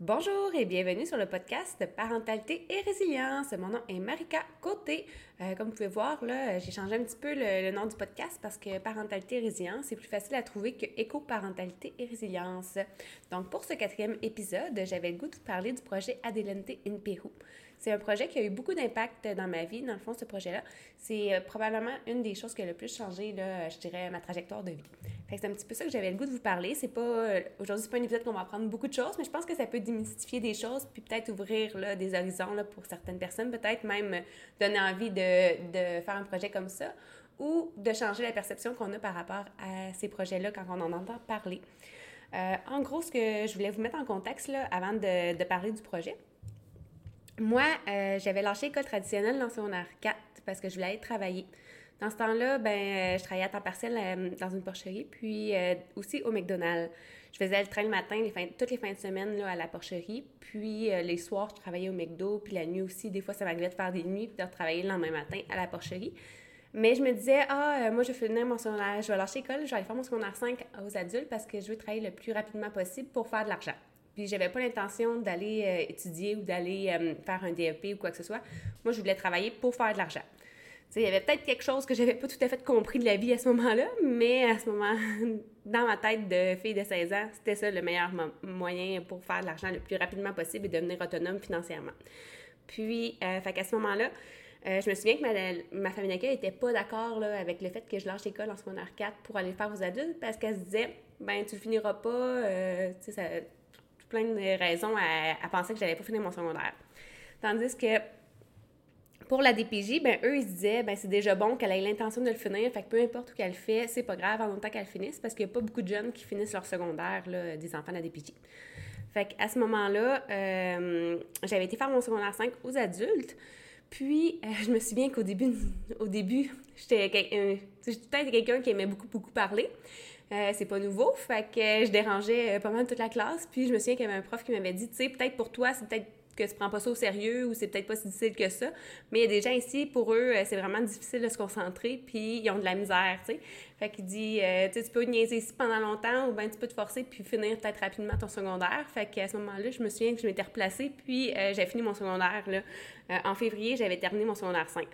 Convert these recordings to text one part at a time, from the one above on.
Bonjour et bienvenue sur le podcast Parentalité et Résilience. Mon nom est Marika Côté. Euh, comme vous pouvez voir, j'ai changé un petit peu le, nom du podcast parce que Parentalité et Résilience, c'est plus facile à trouver que Éco-Parentalité et Résilience. Donc, pour ce quatrième épisode, j'avais le goût de vous parler du projet Adelante in Pérou. C'est un projet qui a eu beaucoup d'impact dans ma vie. Dans le fond, ce projet-là, c'est euh, probablement une des choses qui a le plus changé, là, je dirais, ma trajectoire de vie. c'est un petit peu ça que j'avais le goût de vous parler. C'est pas euh, aujourd'hui, c'est pas un épisode qu'on va apprendre beaucoup de choses, mais je pense que ça peut démystifier des choses, puis peut-être ouvrir là, des horizons là, pour certaines personnes, peut-être même donner envie de, de faire un projet comme ça ou de changer la perception qu'on a par rapport à ces projets-là quand on en entend parler. Euh, en gros, ce que je voulais vous mettre en contexte là, avant de parler du projet, moi, euh, j'avais lâché l'école traditionnelle dans son 4 parce que je voulais aller travailler. Dans ce temps-là, ben, euh, je travaillais à temps partiel euh, dans une porcherie, puis aussi au McDonald's. Je faisais le train le matin, toutes les fins de semaine là, à la porcherie, puis les soirs, je travaillais au McDo, puis la nuit aussi. Des fois, ça m'arrivait de faire des nuits, puis de retravailler le lendemain matin à la porcherie. Mais je me disais, ah, moi, je vais finir mon secondaire, je vais lâcher l'école, je vais aller faire mon secondaire 5 aux adultes parce que je veux travailler le plus rapidement possible pour faire de l'argent. Puis j'avais pas l'intention d'aller euh, étudier ou d'aller euh, faire un DEP ou quoi que ce soit. Moi, je voulais travailler pour faire de l'argent. Il y avait peut-être quelque chose que j'avais pas tout à fait compris de la vie à ce moment-là, mais à ce moment, dans ma tête de fille de 16 ans, c'était ça le meilleur moyen pour faire de l'argent le plus rapidement possible et devenir autonome financièrement. Puis, euh, fait ce moment-là, euh, je me souviens que ma, famille d'accueil n'était pas d'accord avec le fait que je lâche l'école en secondaire 4 pour aller faire aux adultes parce qu'elle se disait, ben tu finiras pas, sais, ça plein de raisons à, penser que j'allais pas finir mon secondaire. Tandis que pour la DPJ, ben eux, ils se disaient, ben c'est déjà bon qu'elle ait l'intention de le finir, fait que peu importe où qu'elle fait, c'est pas grave en même temps qu'elle finisse, parce qu'il n'y a pas beaucoup de jeunes qui finissent leur secondaire, là, des enfants de la DPJ. Fait qu'à ce moment-là, euh, j'avais été faire mon secondaire 5 aux adultes, puis euh, je me souviens qu'au début, au début, j'étais peut-être quelqu'un qui aimait beaucoup, beaucoup parler. Euh, c'est pas nouveau, fait que je dérangeais euh, pas mal toute la classe. Puis je me souviens qu'il y avait un prof qui m'avait dit, tu sais, peut-être pour toi, c'est peut-être que tu prends pas ça au sérieux ou c'est peut-être pas si difficile que ça. Mais il y a des gens ici, pour eux, euh, c'est vraiment difficile de se concentrer, puis ils ont de la misère, tu sais. Fait qu'il dit, tu tu peux niaiser ici pendant longtemps ou bien tu peux te forcer puis finir peut-être rapidement ton secondaire. Fait qu'à ce moment-là, je me souviens que je m'étais replacée, puis j'ai fini mon secondaire, là. en février, j'avais terminé mon secondaire 5.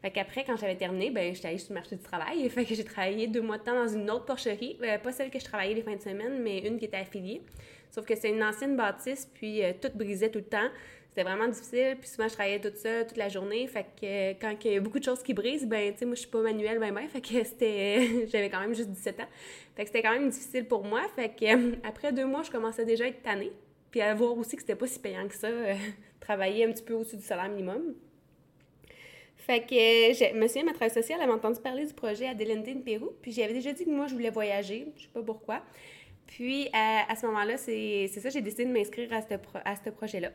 Fait qu'après, quand j'avais terminé, ben, j'étais allée sur le marché du travail. Fait que j'ai travaillé deux mois de temps dans une autre porcherie. Euh, pas celle que je travaillais les fins de semaine, mais une qui était affiliée. Sauf que c'est une ancienne bâtisse, puis euh, tout brisait tout le temps. C'était vraiment difficile, puis souvent je travaillais toute seule toute la journée. Fait que euh, quand il y a beaucoup de choses qui brisent, ben, tu sais, moi je suis pas manuelle, ben, ben. Fait que c'était. J'avais quand même juste 17 ans. Fait que c'était quand même difficile pour moi. Fait que après deux mois, je commençais déjà à être tannée. Puis à voir aussi que c'était pas si payant que ça, travailler un petit peu au-dessus du salaire minimum. Fait que je me souviens, ma travail sociale avait entendu parler du projet Adelante de Pérou, puis j'avais déjà dit que moi, je voulais voyager, je sais pas pourquoi. Puis, à, ce moment-là, c'est ça, j'ai décidé de m'inscrire à ce, à projet-là.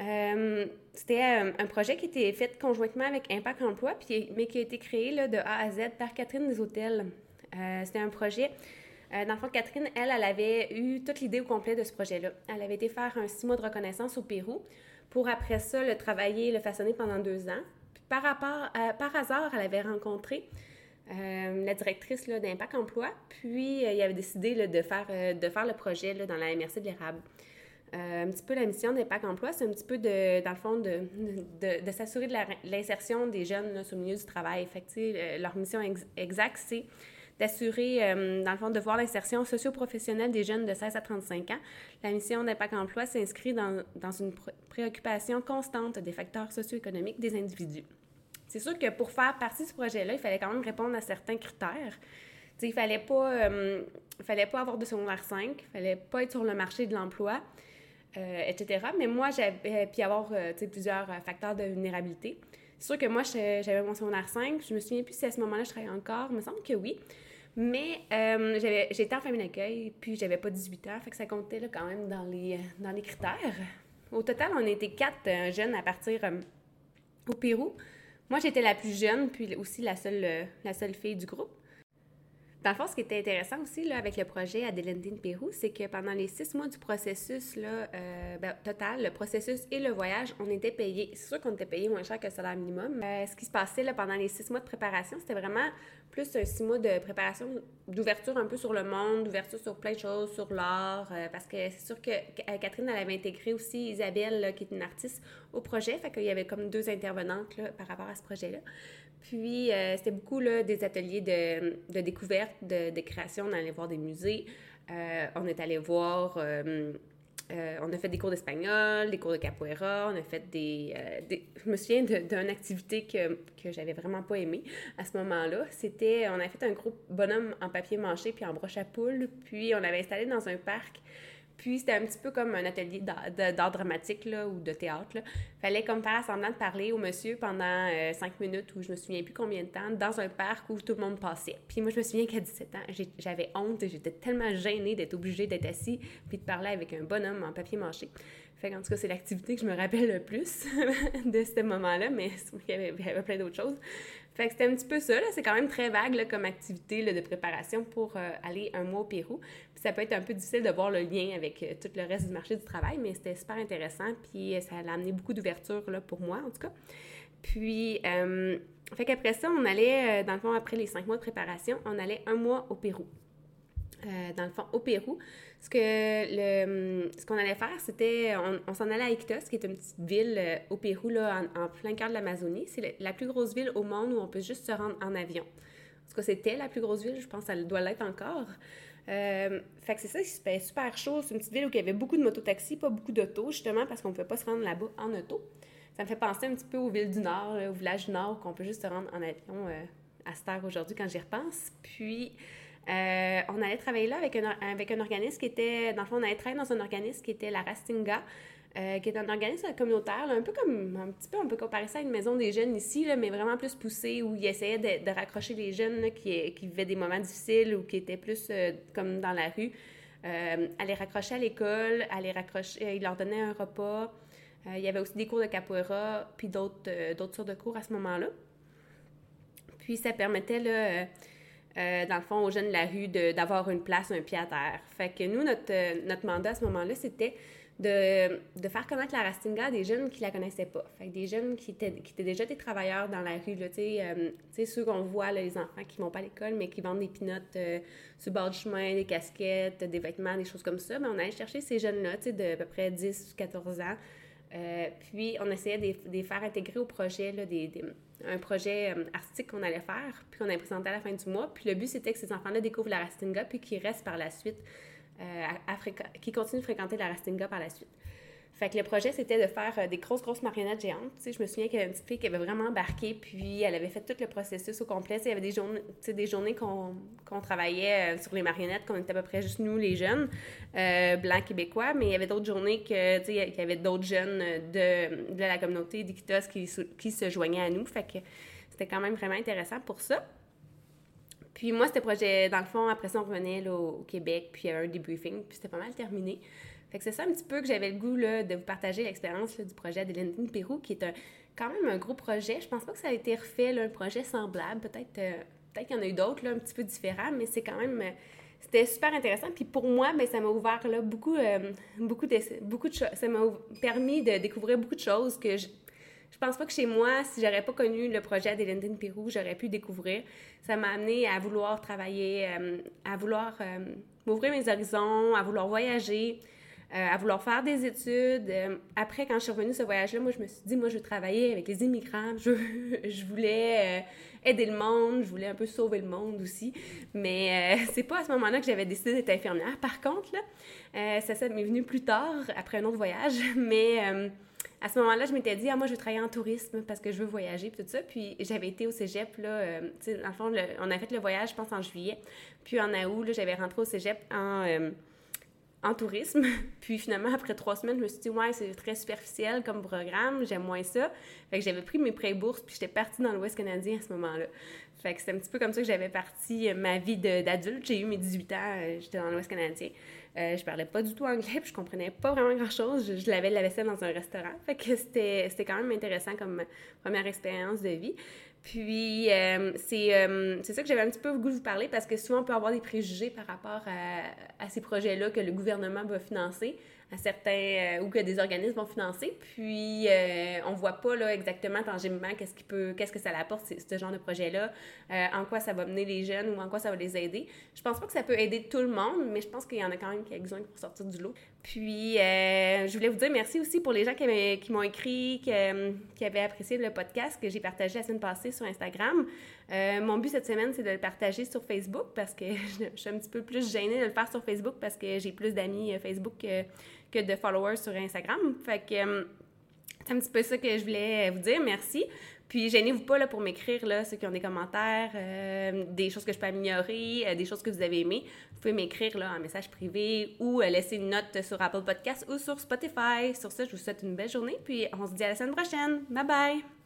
Euh, c'était euh, un, projet qui était fait conjointement avec Impact Emploi, puis, mais qui a été créé de A à Z par Catherine des Hôtels. Euh, c'était un projet... dans le fond, Catherine, elle, elle avait eu toute l'idée au complet de ce projet-là. Elle avait été faire un six mois de reconnaissance au Pérou pour après ça le travailler, le façonner pendant deux ans par, hasard, elle avait rencontré euh, la directrice d'Impact Emploi, puis euh, il avait décidé de, faire, euh, de faire le projet dans la MRC de l'érable. un petit peu la mission d'Impact Emploi, c'est un petit peu, de, dans le fond, de, s'assurer de l'insertion des jeunes sur le milieu du travail. Fait leur mission exacte, c'est d'assurer, euh, dans le fond, de voir l'insertion socio-professionnelle des jeunes de 16 à 35 ans. La mission d'Impact Emploi s'inscrit dans, une préoccupation constante des facteurs socio-économiques des individus. C'est sûr que pour faire partie de ce projet-là, il fallait quand même répondre à certains critères. Il fallait euh, fallait pas avoir de secondaire 5, il fallait pas être sur le marché de l'emploi, euh, etc. Mais moi, j'avais, puis avoir plusieurs facteurs de vulnérabilité. C'est sûr que moi, j'avais mon secondaire 5. Je me souviens plus si à ce moment-là, je travaillais encore. Il me semble que oui. Mais euh, j'étais en famille d'accueil, puis j'avais pas 18 ans, fait que ça comptait quand même dans les, dans les critères. Au total, on était quatre euh, jeunes à partir euh, au Pérou. Moi, j'étais la plus jeune, puis aussi la seule, la seule fille du groupe. Dans le fond, ce qui était intéressant aussi avec le projet Adelendine Pérou, c'est que pendant les six mois du processus euh, ben, total, le processus et le voyage, on était payé. C'est sûr qu'on était payé moins cher que le salaire minimum. Euh, ce qui se passait là, pendant les six mois de préparation, c'était vraiment plus un six mois de préparation, d'ouverture un peu sur le monde, d'ouverture sur plein de choses, sur l'art, euh, parce que c'est sûr que Catherine, elle avait intégré aussi Isabelle, qui est une artiste, au projet, fait qu'il y avait comme deux intervenantes par rapport à ce projet-là. Puis, euh, c'était beaucoup là, des ateliers de, de découverte, de, création. On allait voir des musées. Euh, on est allé voir... Euh, on a fait des cours d'espagnol, des cours de capoeira, on a fait des... je me souviens d'une activité que, que j'avais vraiment pas aimée à ce moment-là. C'était... On a fait un groupe bonhomme en papier mâché puis en broche à poule. Puis, on avait installé dans un parc puis c'était un petit peu comme un atelier d'art dramatique là, ou de théâtre. Là. Fallait comme faire semblant de parler au monsieur pendant euh, cinq minutes ou je me souviens plus combien de temps dans un parc où tout le monde passait. Puis moi je me souviens qu'à 17 ans, j'avais honte, j'étais tellement gênée d'être obligée d'être assis puis de parler avec un bonhomme en papier mâché. Fait en tout cas, c'est l'activité que je me rappelle le plus de ce moment-là, mais il y avait, plein d'autres choses. Fait que c'était un petit peu ça, c'est quand même très vague comme activité de préparation pour euh, aller un mois au Pérou. Puis ça peut être un peu difficile de voir le lien avec euh, tout le reste du marché du travail, mais c'était super intéressant, puis euh, ça a amené beaucoup d'ouverture pour moi, en tout cas. Puis, qu'après ça, on allait, dans le fond, après les cinq mois de préparation, on allait un mois au Pérou. Dans le fond, au Pérou. Ce que le, ce qu'on allait faire, c'était, on, s'en allait à Iquitos, qui est une petite ville euh, au Pérou, là, en, plein cœur de l'Amazonie. C'est la, plus grosse ville au monde où on peut juste se rendre en avion. En tout cas, c'était la plus grosse ville, je pense qu'elle doit l'être encore. Euh, fait que c'est ça, c'était super chaud. C'est une petite ville où il y avait beaucoup de mototaxis, pas beaucoup d'autos, justement, parce qu'on ne pouvait pas se rendre là-bas en auto. Ça me fait penser un petit peu aux villes du Nord, au village du Nord, qu'on peut juste se rendre en avion euh, à cette heure aujourd'hui quand j'y repense. Puis, euh, on allait travailler là avec un, avec un organisme qui était, dans le fond, on allait travailler dans un organisme qui était la Rastinga, euh, qui est un organisme communautaire, un peu comme, un petit peu, on peut comparer ça à une maison des jeunes ici, là, mais vraiment plus poussée, où ils essayaient de, raccrocher les jeunes qui, qui, vivaient des moments difficiles ou qui étaient plus euh, comme dans la rue, à les raccrocher à l'école, à les raccrocher, ils leur donnaient un repas. il y avait aussi des cours de capoeira, puis d'autres, d'autres sortes de cours à ce moment-là. Puis ça permettait, là, euh, dans le fond, aux jeunes de la rue d'avoir une place, un pied à terre. Fait que nous, notre, euh, notre mandat à ce moment-là, c'était de, de, faire connaître la Rastinga à des jeunes qui la connaissaient pas. Fait que des jeunes qui étaient, qui étaient déjà des travailleurs dans la rue, tu sais, euh, ceux qu'on voit, les enfants qui vont pas à l'école, mais qui vendent des pinottes sur le bord du chemin, des casquettes, des vêtements, des choses comme ça. Mais on allait chercher ces jeunes-là, de à peu près 10 ou 14 ans. Puis on essayait de, faire intégrer au projet, un projet euh, artistique qu'on allait faire, puis qu'on allait présenter à la fin du mois. Puis le but, c'était que ces enfants-là découvrent la Rastinga, puis qu'ils restent par la suite, euh, à, qui continuent de fréquenter la Rastinga par la suite. Fait que le projet, c'était de faire euh, des grosses, grosses marionnettes géantes. Je me souviens qu'il y avait une petite fille qui avait vraiment embarqué, puis elle avait fait tout le processus au complet. il y avait des journées, des journées qu'on travaillait sur les marionnettes, qu'on était à peu près juste nous, les jeunes, blancs québécois, mais il y avait d'autres journées qu'il y avait d'autres jeunes de, de, la communauté d'Iquitos qui, qui se joignaient à nous. Fait que c'était quand même vraiment intéressant pour ça. Puis moi, c'était projet, dans le fond, après ça, on revenait au, Québec, puis il y avait un debriefing, puis c'était pas mal terminé. Fait que c'est ça un petit peu que j'avais le goût là, de vous partager l'expérience du projet de Pérou, qui est un, quand même un gros projet. Je pense pas que ça a été refait, un projet semblable. Peut-être euh, peut qu'il y en a eu d'autres, un petit peu différents, mais c'est quand même... Euh, c'était super intéressant. Puis pour moi, ben, ça m'a ouvert là, beaucoup, euh, beaucoup, de, beaucoup de choses. Ça m'a permis de découvrir beaucoup de choses que je, je pense pas que chez moi, si j'aurais pas connu le projet d'Elendine Pérou, j'aurais pu découvrir. Ça m'a amené à vouloir travailler, à vouloir m'ouvrir mes horizons, à vouloir voyager, euh, à vouloir faire des études. Euh, après, quand je suis revenue ce voyage-là, moi, je me suis dit, moi, je veux travailler avec les immigrants. Je, voulais euh, aider le monde. Je voulais un peu sauver le monde aussi. Mais c'est pas à ce moment-là que j'avais décidé d'être infirmière. Par contre, là, ça, ça m'est venu plus tard, après un autre voyage. Mais à ce moment-là, je m'étais dit, ah, moi, je veux travailler en tourisme parce que je veux voyager, puis tout ça. Puis j'avais été au cégep, là, tu sais, dans le fond, on a fait le voyage, je pense, en juillet. Puis en août, j'avais rentré au cégep en en tourisme. Puis finalement, après trois semaines, je me suis dit, ouais, c'est très superficiel comme programme, j'aime moins ça. Fait que j'avais pris mes prêts bourses, puis j'étais partie dans l'Ouest canadien à ce moment-là. Fait que c'était un petit peu comme ça que j'avais parti euh, ma vie d'adulte. J'ai eu mes 18 ans, euh, j'étais dans l'Ouest canadien. Euh, je parlais pas du tout anglais, puis je comprenais pas vraiment grand-chose. Je, lavais la vaisselle dans un restaurant. Fait que c'était quand même intéressant comme première expérience de vie. Puis, euh, euh, c'est ça que j'avais un petit peu le goût de vous parler parce que souvent, on peut avoir des préjugés par rapport à, à ces projets-là que le gouvernement va financer à certains euh, ou que des organismes vont financer. Puis euh, on voit pas là exactement tangiblement qu'est-ce qui peut qu'est-ce que ça apporte ce genre de projet là, euh, en quoi ça va mener les jeunes ou en quoi ça va les aider. Je pense pas que ça peut aider tout le monde, mais je pense qu'il y en a quand même quelques-uns qui vont sortir du lot. Puis je voulais vous dire merci aussi pour les gens qui, qui m'ont écrit qui, qui, avaient apprécié le podcast que j'ai partagé la semaine passée sur Instagram. Mon but cette semaine, c'est de le partager sur Facebook parce que je, suis un petit peu plus gênée de le faire sur Facebook parce que j'ai plus d'amis Facebook que de followers sur Instagram. Fait que euh, c'est un petit peu ça que je voulais vous dire. Merci. Puis, gênez-vous pas là, pour m'écrire, ceux qui ont des commentaires, euh, des choses que je peux améliorer, euh, des choses que vous avez aimées. Vous pouvez m'écrire là, en message privé ou laisser une note sur Apple Podcast ou sur Spotify. Sur ça, je vous souhaite une belle journée. Puis, on se dit à la semaine prochaine. Bye bye!